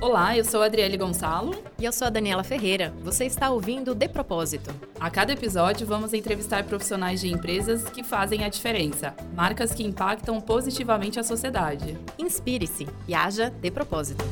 Olá, eu sou a Adriele Gonçalo. E eu sou a Daniela Ferreira. Você está ouvindo De Propósito. A cada episódio, vamos entrevistar profissionais de empresas que fazem a diferença, marcas que impactam positivamente a sociedade. Inspire-se e haja de propósito.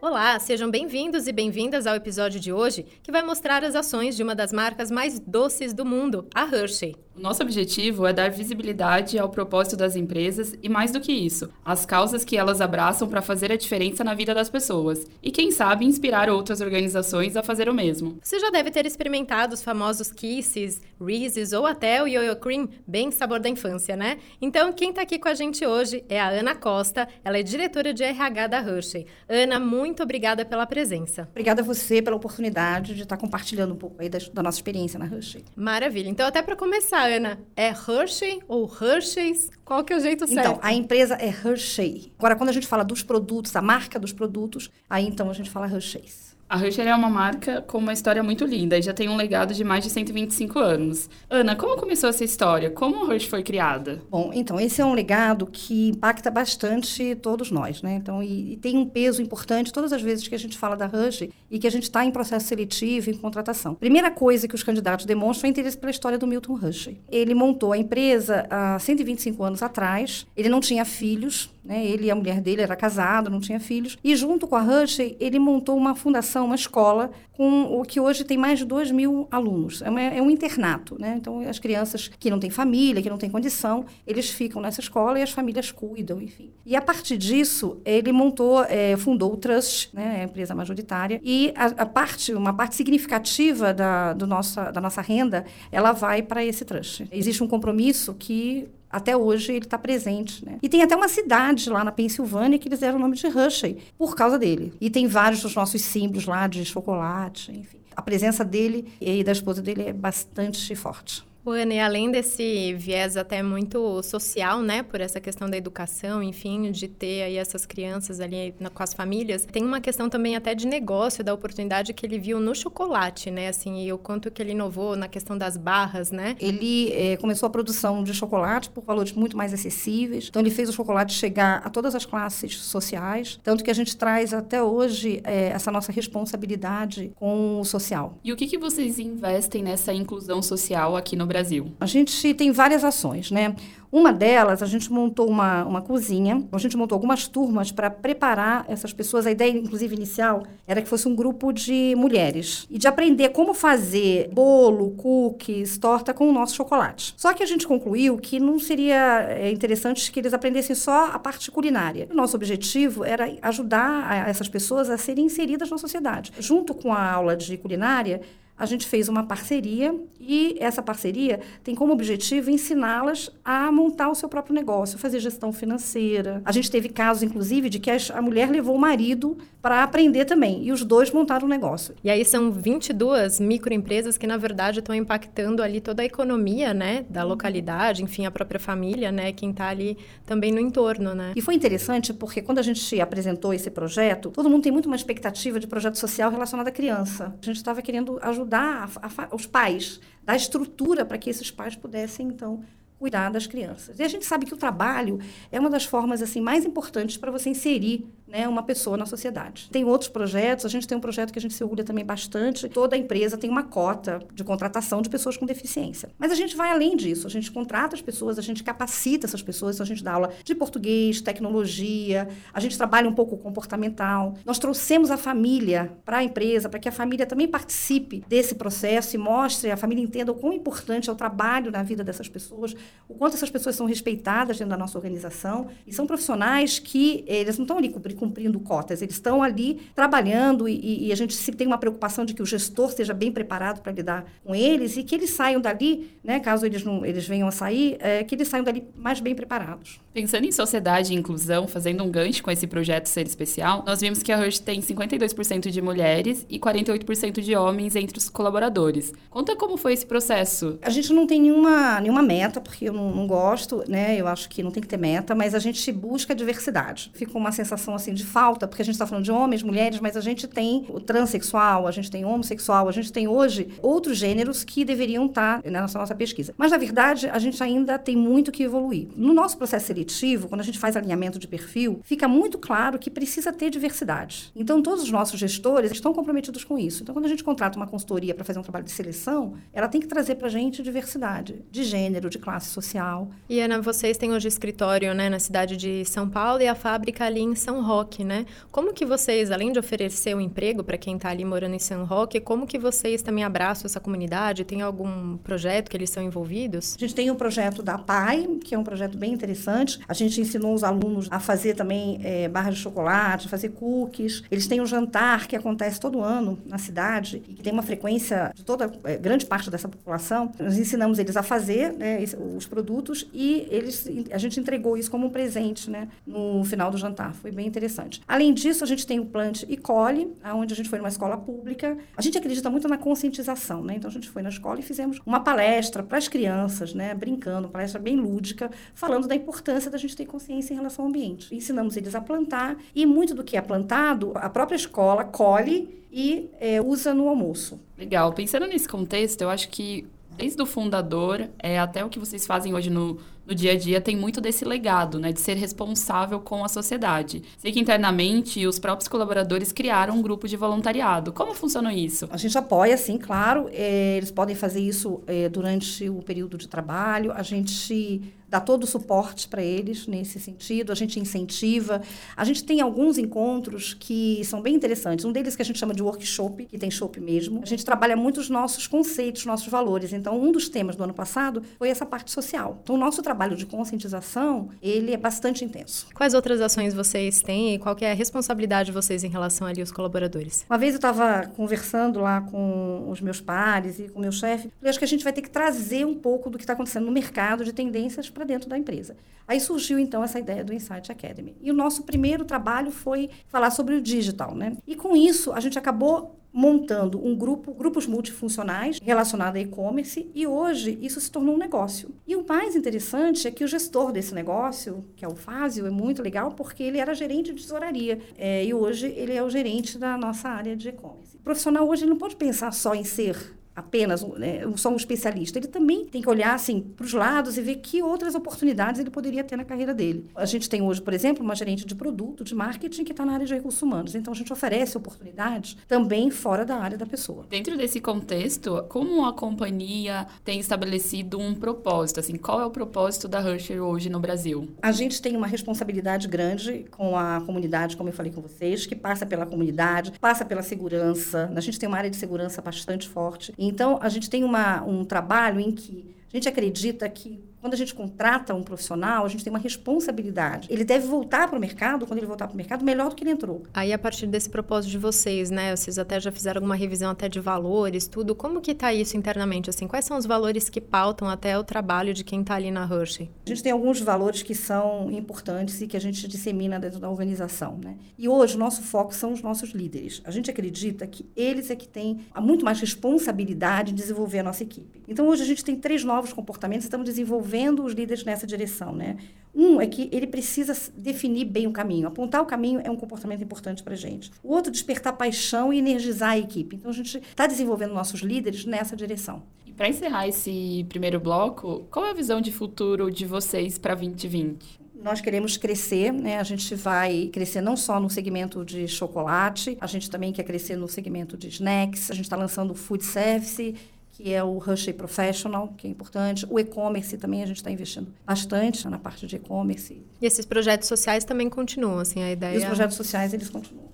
Olá, sejam bem-vindos e bem-vindas ao episódio de hoje, que vai mostrar as ações de uma das marcas mais doces do mundo, a Hershey. O nosso objetivo é dar visibilidade ao propósito das empresas e, mais do que isso, as causas que elas abraçam para fazer a diferença na vida das pessoas e, quem sabe, inspirar outras organizações a fazer o mesmo. Você já deve ter experimentado os famosos Kisses, Reese's ou até o Yo-Yo Cream, bem sabor da infância, né? Então, quem está aqui com a gente hoje é a Ana Costa, ela é diretora de RH da Hershey. Ana, muito obrigada pela presença. Obrigada a você pela oportunidade de estar compartilhando um pouco aí da, da nossa experiência na Hershey. Maravilha. Então, até para começar, Ana, é Hershey ou Hershey's? Qual que é o jeito então, certo? Então, a empresa é Hershey. Agora, quando a gente fala dos produtos, a marca dos produtos, aí então a gente fala Hershey's. A Hershey é uma marca com uma história muito linda e já tem um legado de mais de 125 anos. Ana, como começou essa história? Como a Hershey foi criada? Bom, então, esse é um legado que impacta bastante todos nós, né? Então, e, e tem um peso importante todas as vezes que a gente fala da Hershey e que a gente está em processo seletivo, em contratação. Primeira coisa que os candidatos demonstram é interesse pela história do Milton Hershey. Ele montou a empresa há 125 anos atrás, ele não tinha filhos, né? Ele e a mulher dele era casado, não tinha filhos. E junto com a Hershey, ele montou uma fundação, uma escola, com o que hoje tem mais de 2 mil alunos. É, uma, é, um internato. Né? Então, as crianças que não têm família, que não têm condição, eles ficam nessa escola e as famílias cuidam, enfim. E a partir disso, ele montou, é, fundou o Trust, né? a empresa majoritária, e a, a, parte, uma parte significativa da, do nossa, da nossa renda, ela vai para esse Trust. Existe um compromisso que até hoje ele está presente. Né? E tem até uma cidade lá na Pensilvânia que eles deram o nome de Hershey por causa dele. E tem vários dos nossos símbolos lá de chocolate, enfim. A presença dele e da esposa dele é bastante forte. Ana, e além desse viés até muito social, né, por essa questão da educação, enfim, de ter aí essas crianças ali na, com as famílias, tem uma questão também até de negócio, da oportunidade que ele viu no chocolate, né, assim, e o quanto que ele inovou na questão das barras, né? Ele é, começou a produção de chocolate por valores muito mais acessíveis, então ele fez o chocolate chegar a todas as classes sociais, tanto que a gente traz até hoje é, essa nossa responsabilidade com o social. E o que, que vocês investem nessa inclusão social aqui no Brasil? A gente tem várias ações, né? Uma delas, a gente montou uma, uma cozinha, a gente montou algumas turmas para preparar essas pessoas. A ideia, inclusive, inicial era que fosse um grupo de mulheres e de aprender como fazer bolo, cookies, torta com o nosso chocolate. Só que a gente concluiu que não seria é, interessante que eles aprendessem só a parte culinária. O nosso objetivo era ajudar essas pessoas a serem inseridas na sociedade. Junto com a aula de culinária, a gente fez uma parceria e essa parceria tem como objetivo ensiná-las a montar o seu próprio negócio, fazer gestão financeira. A gente teve casos, inclusive, de que a mulher levou o marido para aprender também e os dois montaram o negócio. E aí são 22 microempresas que, na verdade, estão impactando ali toda a economia, né, da localidade, enfim, a própria família, né, quem está ali também no entorno, né. E foi interessante porque quando a gente apresentou esse projeto, todo mundo tem muito uma expectativa de projeto social relacionado à criança. A gente estava querendo ajudar ajudar a, a, os pais, dar estrutura para que esses pais pudessem, então, cuidar das crianças. E a gente sabe que o trabalho é uma das formas assim mais importantes para você inserir né, uma pessoa na sociedade. Tem outros projetos, a gente tem um projeto que a gente se orgulha também bastante. Toda empresa tem uma cota de contratação de pessoas com deficiência. Mas a gente vai além disso, a gente contrata as pessoas, a gente capacita essas pessoas, a gente dá aula de português, tecnologia, a gente trabalha um pouco comportamental. Nós trouxemos a família para a empresa, para que a família também participe desse processo e mostre, a família entenda o quão importante é o trabalho na vida dessas pessoas, o quanto essas pessoas são respeitadas dentro da nossa organização e são profissionais que eles não estão ali cumprindo cotas, eles estão ali trabalhando e, e, a gente se tem uma preocupação de que o gestor esteja bem preparado para lidar com eles e que eles saiam dali, né, caso eles não eles venham a sair, é, que eles saiam dali mais bem preparados. Pensando em sociedade e inclusão, fazendo um gancho com esse projeto Ser Especial, nós vimos que a Rush tem 52% de mulheres e 48% de homens entre os colaboradores. Conta como foi esse processo. A gente não tem nenhuma, nenhuma meta, porque que eu não, não, gosto, né? Eu acho que não tem que ter meta, mas a gente busca diversidade. Fica uma sensação assim de falta, porque a gente está falando de homens, mulheres, mas a gente tem o transexual, a gente tem homossexual, a gente tem hoje outros gêneros que deveriam estar tá nessa nossa pesquisa. Mas, na verdade, a gente ainda tem muito que evoluir. No nosso processo seletivo, quando a gente faz alinhamento de perfil, fica muito claro que precisa ter diversidade. Então, todos os nossos gestores estão comprometidos com isso. Então, quando a gente contrata uma consultoria para fazer um trabalho de seleção, ela tem que trazer para a gente diversidade de gênero, de classe social. E, Ana, vocês têm hoje escritório né, na cidade de São Paulo e a fábrica ali em São Roque, né? Como que vocês, além de oferecer um emprego para quem está ali morando em São Roque, como que vocês também abraçam essa comunidade? Tem algum projeto que eles são envolvidos? A gente tem um projeto da PAI, que é um projeto bem interessante. A gente ensinou os alunos a fazer também é, barras de chocolate, a fazer cookies. Eles têm um jantar que acontece todo ano na cidade e que tem uma frequência de toda é, grande parte dessa população. Nós ensinamos eles a fazer né, os produtos e eles, a gente entregou isso como um presente né, no final do jantar. Foi bem interessante. Além disso, a gente tem o Plant e Cole, onde a gente foi numa escola pública. A gente acredita muito na conscientização, né? Então a gente foi na escola e fizemos uma palestra para as crianças, né, brincando, palestra bem lúdica, falando da importância da gente ter consciência em relação ao ambiente. Ensinamos eles a plantar e muito do que é plantado, a própria escola colhe e é, usa no almoço. Legal. Pensando nesse contexto, eu acho que desde o fundador é, até o que vocês fazem hoje no, no dia a dia tem muito desse legado, né, de ser responsável com a sociedade. Sei que internamente os próprios colaboradores criaram um grupo de voluntariado. Como funciona isso? A gente apoia, sim, claro. É, eles podem fazer isso é, durante o período de trabalho. A gente dá todo o suporte para eles nesse sentido, a gente incentiva. A gente tem alguns encontros que são bem interessantes. Um deles que a gente chama de workshop, que tem shop mesmo. A gente trabalha muito os nossos conceitos, nossos valores. Então, um dos temas do ano passado foi essa parte social. Então, o nosso trabalho de conscientização, ele é bastante intenso. Quais outras ações vocês têm e qual é a responsabilidade de vocês em relação ali aos colaboradores? Uma vez eu estava conversando lá com os meus pares e com o meu chefe, eu acho que a gente vai ter que trazer um pouco do que está acontecendo no mercado de tendências para dentro da empresa. Aí surgiu então essa ideia do Insight Academy. E o nosso primeiro trabalho foi falar sobre o digital, né? E com isso a gente acabou montando um grupo, grupos multifuncionais relacionados a e-commerce e hoje isso se tornou um negócio. E o mais interessante é que o gestor desse negócio, que é o Fázio, é muito legal porque ele era gerente de tesouraria é, e hoje ele é o gerente da nossa área de e-commerce. O profissional hoje não pode pensar só em ser apenas né, só um especialista. Ele também tem que olhar assim para os lados e ver que outras oportunidades ele poderia ter na carreira dele. A gente tem hoje, por exemplo, uma gerente de produto, de marketing que está na área de recursos humanos. Então a gente oferece oportunidades também fora da área da pessoa. Dentro desse contexto, como a companhia tem estabelecido um propósito? Assim, qual é o propósito da Hershey hoje no Brasil? A gente tem uma responsabilidade grande com a comunidade, como eu falei com vocês, que passa pela comunidade, passa pela segurança. A gente tem uma área de segurança bastante forte. Então, a gente tem uma, um trabalho em que a gente acredita que quando a gente contrata um profissional, a gente tem uma responsabilidade. Ele deve voltar para o mercado, quando ele voltar para o mercado, melhor do que ele entrou. Aí, a partir desse propósito de vocês, né? Vocês até já fizeram alguma revisão até de valores, tudo. Como que está isso internamente? Assim, quais são os valores que pautam até o trabalho de quem está ali na Hershey? A gente tem alguns valores que são importantes e que a gente dissemina dentro da organização, né? E hoje, o nosso foco são os nossos líderes. A gente acredita que eles é que têm muito mais responsabilidade em desenvolver a nossa equipe. Então, hoje a gente tem três novos comportamentos, estamos desenvolvendo desenvolvendo os líderes nessa direção, né? Um é que ele precisa definir bem o caminho. Apontar o caminho é um comportamento importante para a gente. O outro, despertar paixão e energizar a equipe. Então, a gente está desenvolvendo nossos líderes nessa direção. E para encerrar esse primeiro bloco, qual é a visão de futuro de vocês para 2020? Nós queremos crescer, né? A gente vai crescer não só no segmento de chocolate, a gente também quer crescer no segmento de snacks. A gente está lançando food service que é o Hershey Professional, que é importante. O e-commerce também a gente está investindo bastante na parte de e-commerce. E esses projetos sociais também continuam, assim, a ideia... E os projetos sociais, eles continuam.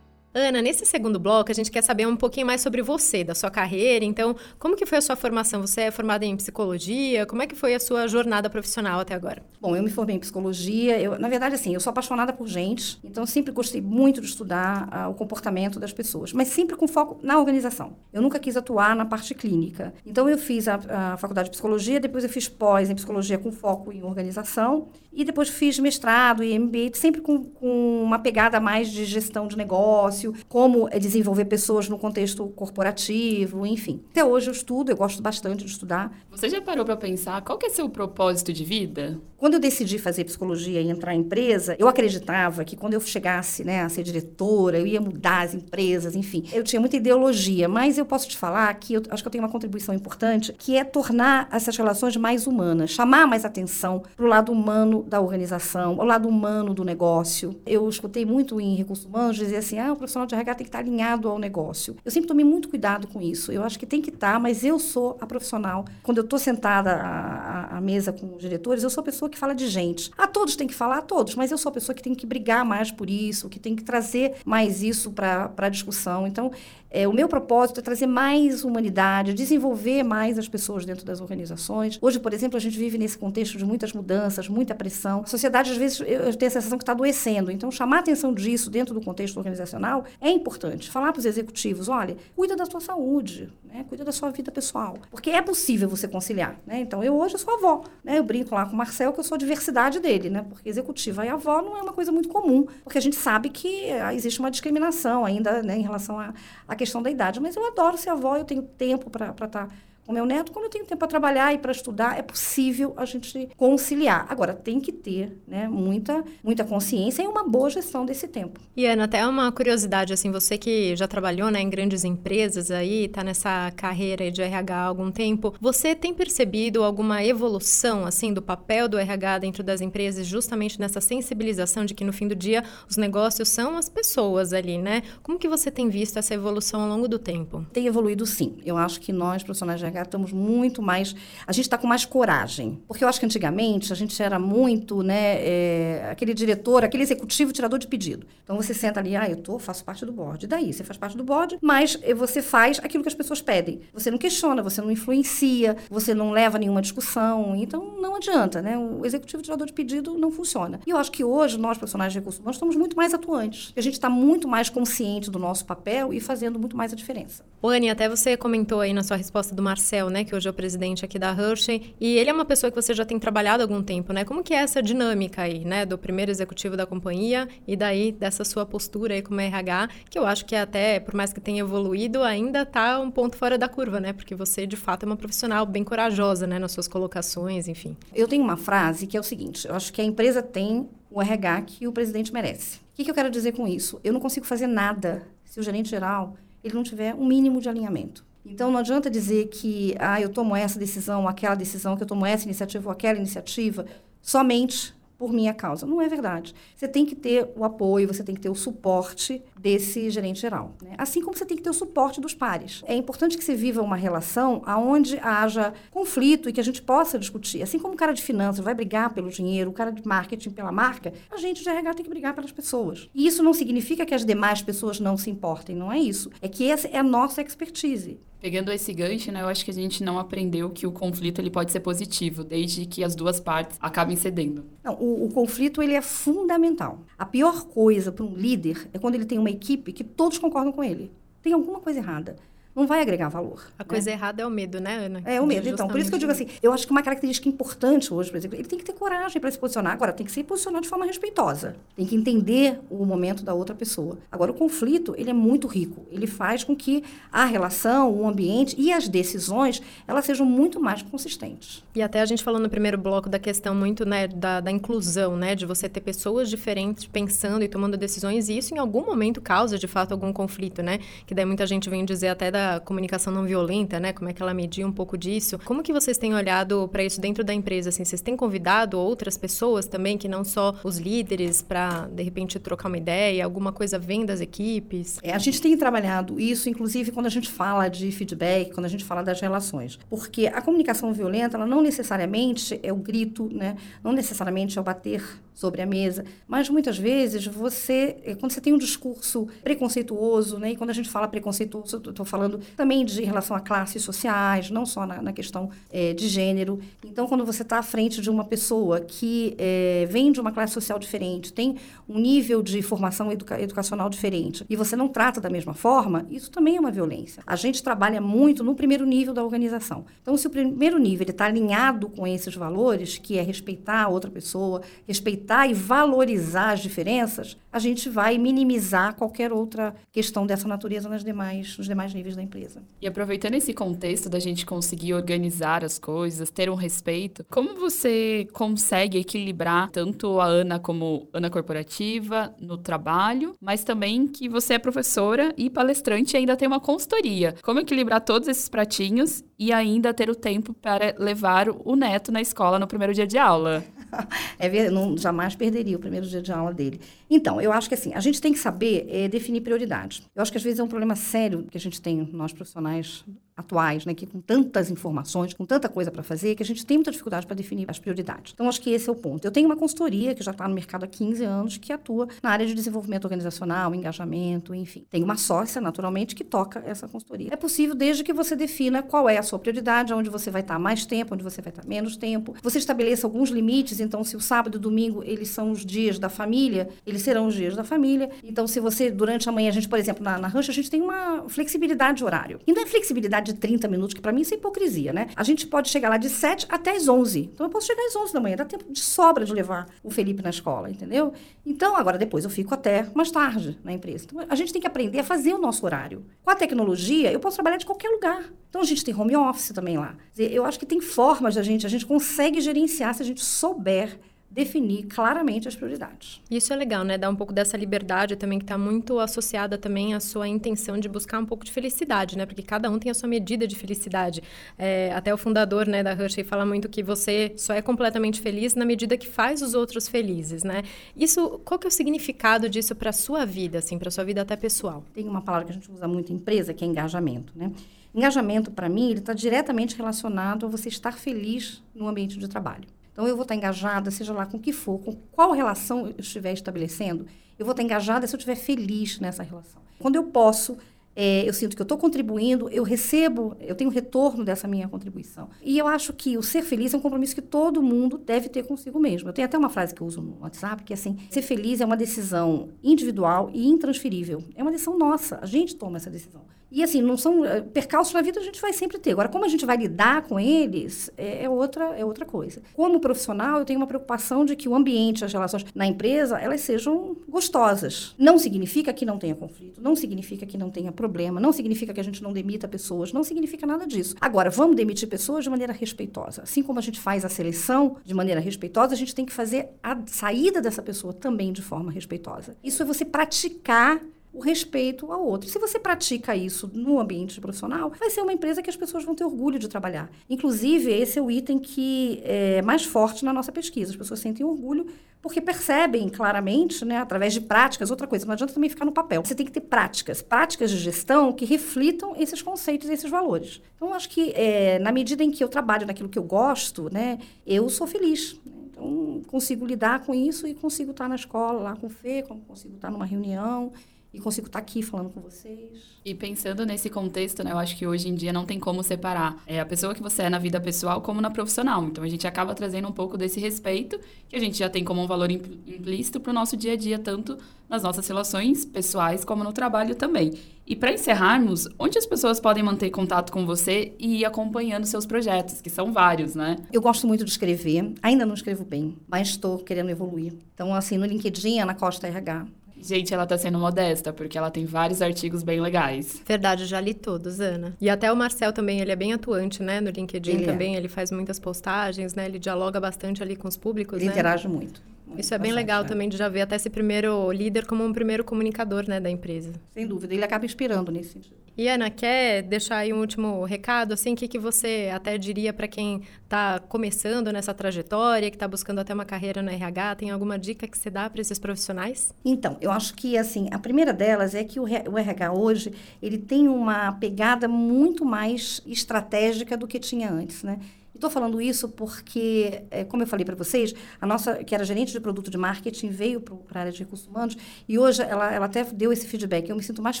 Ana, nesse segundo bloco, a gente quer saber um pouquinho mais sobre você, da sua carreira. Então, como que foi a sua formação? Você é formada em psicologia? Como é que foi a sua jornada profissional até agora? Bom, eu me formei em psicologia. Eu, na verdade, assim, eu sou apaixonada por gente. Então, sempre gostei muito de estudar uh, o comportamento das pessoas. Mas sempre com foco na organização. Eu nunca quis atuar na parte clínica. Então, eu fiz a, a faculdade de psicologia. Depois, eu fiz pós em psicologia com foco em organização. E depois fiz mestrado e MBA, sempre com, com uma pegada mais de gestão de negócio, como desenvolver pessoas no contexto corporativo, enfim. Até hoje eu estudo, eu gosto bastante de estudar. Você já parou para pensar qual que é seu propósito de vida? Quando eu decidi fazer psicologia e entrar em empresa, eu acreditava que quando eu chegasse né, a ser diretora, eu ia mudar as empresas, enfim. Eu tinha muita ideologia, mas eu posso te falar que eu acho que eu tenho uma contribuição importante, que é tornar essas relações mais humanas, chamar mais atenção para o lado humano da organização, o lado humano do negócio. Eu escutei muito em recursos humanos dizer assim, ah, o profissional de RH tem que estar alinhado ao negócio. Eu sempre tomei muito cuidado com isso. Eu acho que tem que estar, mas eu sou a profissional. Quando eu estou sentada à, à mesa com os diretores, eu sou a pessoa que fala de gente. A todos tem que falar, a todos, mas eu sou a pessoa que tem que brigar mais por isso, que tem que trazer mais isso para a discussão. Então, é, o meu propósito é trazer mais humanidade, desenvolver mais as pessoas dentro das organizações. Hoje, por exemplo, a gente vive nesse contexto de muitas mudanças, muita pressão. A sociedade, às vezes, eu tenho a sensação que está adoecendo. Então, chamar a atenção disso dentro do contexto organizacional é importante. Falar para os executivos, olha, cuida da sua saúde, né? cuida da sua vida pessoal. Porque é possível você conciliar. Né? Então, eu hoje sou avó. Né? Eu brinco lá com o Marcel que eu sou a diversidade dele, né? porque executiva e avó não é uma coisa muito comum, porque a gente sabe que ah, existe uma discriminação ainda né, em relação à questão da idade. Mas eu adoro ser avó, eu tenho tempo para estar tá com meu neto, quando eu tenho tempo para trabalhar e para estudar, é possível a gente conciliar. Agora, tem que ter né, muita, muita consciência e uma boa gestão desse tempo. E, Ana, até uma curiosidade, assim, você que já trabalhou né, em grandes empresas aí, está nessa carreira de RH há algum tempo, você tem percebido alguma evolução, assim, do papel do RH dentro das empresas, justamente nessa sensibilização de que, no fim do dia, os negócios são as pessoas ali, né? Como que você tem visto essa evolução ao longo do tempo? Tem evoluído, sim. Eu acho que nós, profissionais de Estamos muito mais. A gente está com mais coragem. Porque eu acho que antigamente a gente era muito, né, é, aquele diretor, aquele executivo tirador de pedido. Então você senta ali, ah, eu tô, faço parte do board. E daí? Você faz parte do board, mas você faz aquilo que as pessoas pedem. Você não questiona, você não influencia, você não leva nenhuma discussão. Então não adianta, né? O executivo tirador de pedido não funciona. E eu acho que hoje nós, profissionais de recursos humanos, estamos muito mais atuantes. A gente está muito mais consciente do nosso papel e fazendo muito mais a diferença. O Anny, até você comentou aí na sua resposta do Marcel, né, que hoje é o presidente aqui da Hershey, e ele é uma pessoa que você já tem trabalhado há algum tempo, né? Como que é essa dinâmica aí, né, do primeiro executivo da companhia e daí dessa sua postura aí como RH, que eu acho que até, por mais que tenha evoluído, ainda está um ponto fora da curva, né? Porque você, de fato, é uma profissional bem corajosa, né, nas suas colocações, enfim. Eu tenho uma frase que é o seguinte, eu acho que a empresa tem o RH que o presidente merece. O que, que eu quero dizer com isso? Eu não consigo fazer nada se o gerente geral ele não tiver um mínimo de alinhamento. Então, não adianta dizer que ah, eu tomo essa decisão, aquela decisão, que eu tomo essa iniciativa ou aquela iniciativa, somente por minha causa. Não é verdade. Você tem que ter o apoio, você tem que ter o suporte desse gerente geral. Né? Assim como você tem que ter o suporte dos pares. É importante que se viva uma relação onde haja conflito e que a gente possa discutir. Assim como o cara de finanças vai brigar pelo dinheiro, o cara de marketing pela marca, a gente de RH tem que brigar pelas pessoas. E isso não significa que as demais pessoas não se importem, não é isso. É que essa é a nossa expertise. Pegando esse gancho, né, eu acho que a gente não aprendeu que o conflito ele pode ser positivo, desde que as duas partes acabem cedendo. Não, o, o conflito ele é fundamental. A pior coisa para um líder é quando ele tem uma equipe que todos concordam com ele. Tem alguma coisa errada não vai agregar valor. A coisa né? errada é o medo, né, Ana? É o medo. Então, por isso que eu digo assim, eu acho que uma característica importante hoje, por exemplo, ele tem que ter coragem para se posicionar. Agora, tem que se posicionar de forma respeitosa. Tem que entender o momento da outra pessoa. Agora, o conflito, ele é muito rico. Ele faz com que a relação, o ambiente e as decisões, elas sejam muito mais consistentes. E até a gente falou no primeiro bloco da questão muito, né, da, da inclusão, né, de você ter pessoas diferentes pensando e tomando decisões, e isso em algum momento causa, de fato, algum conflito, né? Que daí muita gente vem dizer até da comunicação não violenta, né? Como é que ela media um pouco disso? Como que vocês têm olhado para isso dentro da empresa? Assim, vocês têm convidado outras pessoas também que não só os líderes para de repente trocar uma ideia, alguma coisa vem das equipes? É, a gente tem trabalhado isso, inclusive quando a gente fala de feedback, quando a gente fala das relações, porque a comunicação violenta, ela não necessariamente é o grito, né? Não necessariamente é o bater sobre a mesa, mas muitas vezes você, eh, quando você tem um discurso preconceituoso, né, e quando a gente fala preconceituoso, eu estou falando também de relação a classes sociais, não só na, na questão é, de gênero. Então, quando você está à frente de uma pessoa que é, vem de uma classe social diferente, tem um nível de formação educa educacional diferente, e você não trata da mesma forma, isso também é uma violência. A gente trabalha muito no primeiro nível da organização. Então, se o primeiro nível está alinhado com esses valores, que é respeitar a outra pessoa, respeitar e valorizar as diferenças, a gente vai minimizar qualquer outra questão dessa natureza nas demais, nos demais níveis da empresa. E aproveitando esse contexto da gente conseguir organizar as coisas, ter um respeito, como você consegue equilibrar tanto a Ana como Ana corporativa no trabalho, mas também que você é professora e palestrante e ainda tem uma consultoria? Como equilibrar todos esses pratinhos e ainda ter o tempo para levar o neto na escola no primeiro dia de aula? é, não, jamais perderia o primeiro dia de aula dele. Então, eu acho que assim, a gente tem que saber é, definir prioridades. Eu acho que às vezes é um problema sério que a gente tem, nós profissionais atuais, né, que com tantas informações, com tanta coisa para fazer, que a gente tem muita dificuldade para definir as prioridades. Então, acho que esse é o ponto. Eu tenho uma consultoria que já está no mercado há 15 anos, que atua na área de desenvolvimento organizacional, engajamento, enfim. Tem uma sócia, naturalmente, que toca essa consultoria. É possível desde que você defina qual é a sua prioridade, onde você vai estar mais tempo, onde você vai estar menos tempo. Você estabeleça alguns limites, então, se o sábado e o domingo, eles são os dias da família, eles serão os dias da família. Então, se você, durante a manhã, a gente, por exemplo, na, na rancha, a gente tem uma flexibilidade de horário. E não é flexibilidade de 30 minutos, que para mim isso é hipocrisia, né? A gente pode chegar lá de 7 até as 11. Então, eu posso chegar às 11 da manhã, dá tempo de sobra de levar o Felipe na escola, entendeu? Então, agora, depois eu fico até mais tarde na empresa. Então, a gente tem que aprender a fazer o nosso horário. Com a tecnologia, eu posso trabalhar de qualquer lugar. Então, a gente tem home office também lá. Eu acho que tem formas da gente, a gente consegue gerenciar se a gente souber definir claramente as prioridades. Isso é legal, né? Dar um pouco dessa liberdade também que está muito associada também à sua intenção de buscar um pouco de felicidade, né? Porque cada um tem a sua medida de felicidade. É, até o fundador, né, da Hershey fala muito que você só é completamente feliz na medida que faz os outros felizes, né? Isso, qual que é o significado disso para a sua vida, assim, para a sua vida até pessoal? Tem uma palavra que a gente usa muito em empresa, que é engajamento, né? Engajamento, para mim, ele está diretamente relacionado a você estar feliz no ambiente de trabalho. Então, eu vou estar engajada, seja lá com o que for, com qual relação eu estiver estabelecendo, eu vou estar engajada se eu estiver feliz nessa relação. Quando eu posso, é, eu sinto que eu estou contribuindo, eu recebo, eu tenho retorno dessa minha contribuição. E eu acho que o ser feliz é um compromisso que todo mundo deve ter consigo mesmo. Eu tenho até uma frase que eu uso no WhatsApp, que é assim, ser feliz é uma decisão individual e intransferível. É uma decisão nossa, a gente toma essa decisão. E assim, não são eh, percalços na vida a gente vai sempre ter. Agora, como a gente vai lidar com eles é, é, outra é outra coisa. Como profissional, eu tenho uma preocupação de que o ambiente, as relações na empresa, elas sejam gostosas. Não significa que não tenha conflito, não significa que não tenha problema, não significa que a gente não demita pessoas, não significa nada disso. Agora, vamos demitir pessoas de maneira respeitosa. Assim como a gente faz a seleção de maneira respeitosa, a gente tem que fazer a saída dessa pessoa também de forma respeitosa. Isso é você praticar o respeito ao outro. Se você pratica isso no ambiente profissional, vai ser uma empresa que as pessoas vão ter orgulho de trabalhar. Inclusive, esse é o item que é mais forte na nossa pesquisa. As pessoas sentem orgulho porque percebem claramente, né, através de práticas, outra coisa, não adianta também ficar no papel. Você tem que ter práticas, práticas de gestão que reflitam esses conceitos e esses valores. Então, acho que é, na medida em que eu trabalho naquilo que eu gosto, né, eu sou feliz. Então, consigo lidar com isso e consigo estar na escola, lá com o Fê, consigo estar numa reunião e consigo estar aqui falando com vocês. E pensando nesse contexto, né, eu acho que hoje em dia não tem como separar é a pessoa que você é na vida pessoal como na profissional. Então a gente acaba trazendo um pouco desse respeito que a gente já tem como um valor implícito para o nosso dia a dia, tanto nas nossas relações pessoais como no trabalho também. E para encerrarmos, onde as pessoas podem manter contato com você e ir acompanhando seus projetos, que são vários, né? Eu gosto muito de escrever, ainda não escrevo bem, mas estou querendo evoluir. Então, assim, no LinkedIn, Ana Costa RH, Gente, ela tá sendo modesta, porque ela tem vários artigos bem legais. Verdade, já li todos, Ana. E até o Marcel também, ele é bem atuante, né? No LinkedIn ele é. também, é. ele faz muitas postagens, né? Ele dialoga bastante ali com os públicos, ele né? interage muito. Isso é bem legal né? também de já ver até esse primeiro líder como um primeiro comunicador, né, da empresa. Sem dúvida, ele acaba inspirando nesse sentido. E Ana, quer deixar aí um último recado, assim, o que, que você até diria para quem está começando nessa trajetória, que está buscando até uma carreira no RH? Tem alguma dica que você dá para esses profissionais? Então, eu acho que, assim, a primeira delas é que o, o RH hoje, ele tem uma pegada muito mais estratégica do que tinha antes, né? Estou falando isso porque, é, como eu falei para vocês, a nossa, que era gerente de produto de marketing, veio para a área de recursos humanos e hoje ela, ela até deu esse feedback. Eu me sinto mais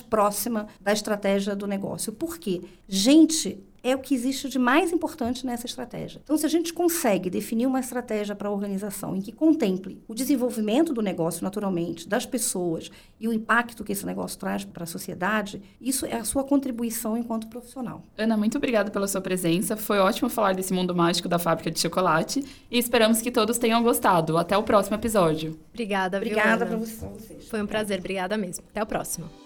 próxima da estratégia do negócio. Por quê? Gente é o que existe de mais importante nessa estratégia. Então, se a gente consegue definir uma estratégia para a organização em que contemple o desenvolvimento do negócio naturalmente, das pessoas e o impacto que esse negócio traz para a sociedade, isso é a sua contribuição enquanto profissional. Ana, muito obrigada pela sua presença. Foi ótimo falar desse mundo mágico da fábrica de chocolate e esperamos que todos tenham gostado. Até o próximo episódio. Obrigada, Obrigada para vocês. Foi um prazer, obrigada mesmo. Até o próximo.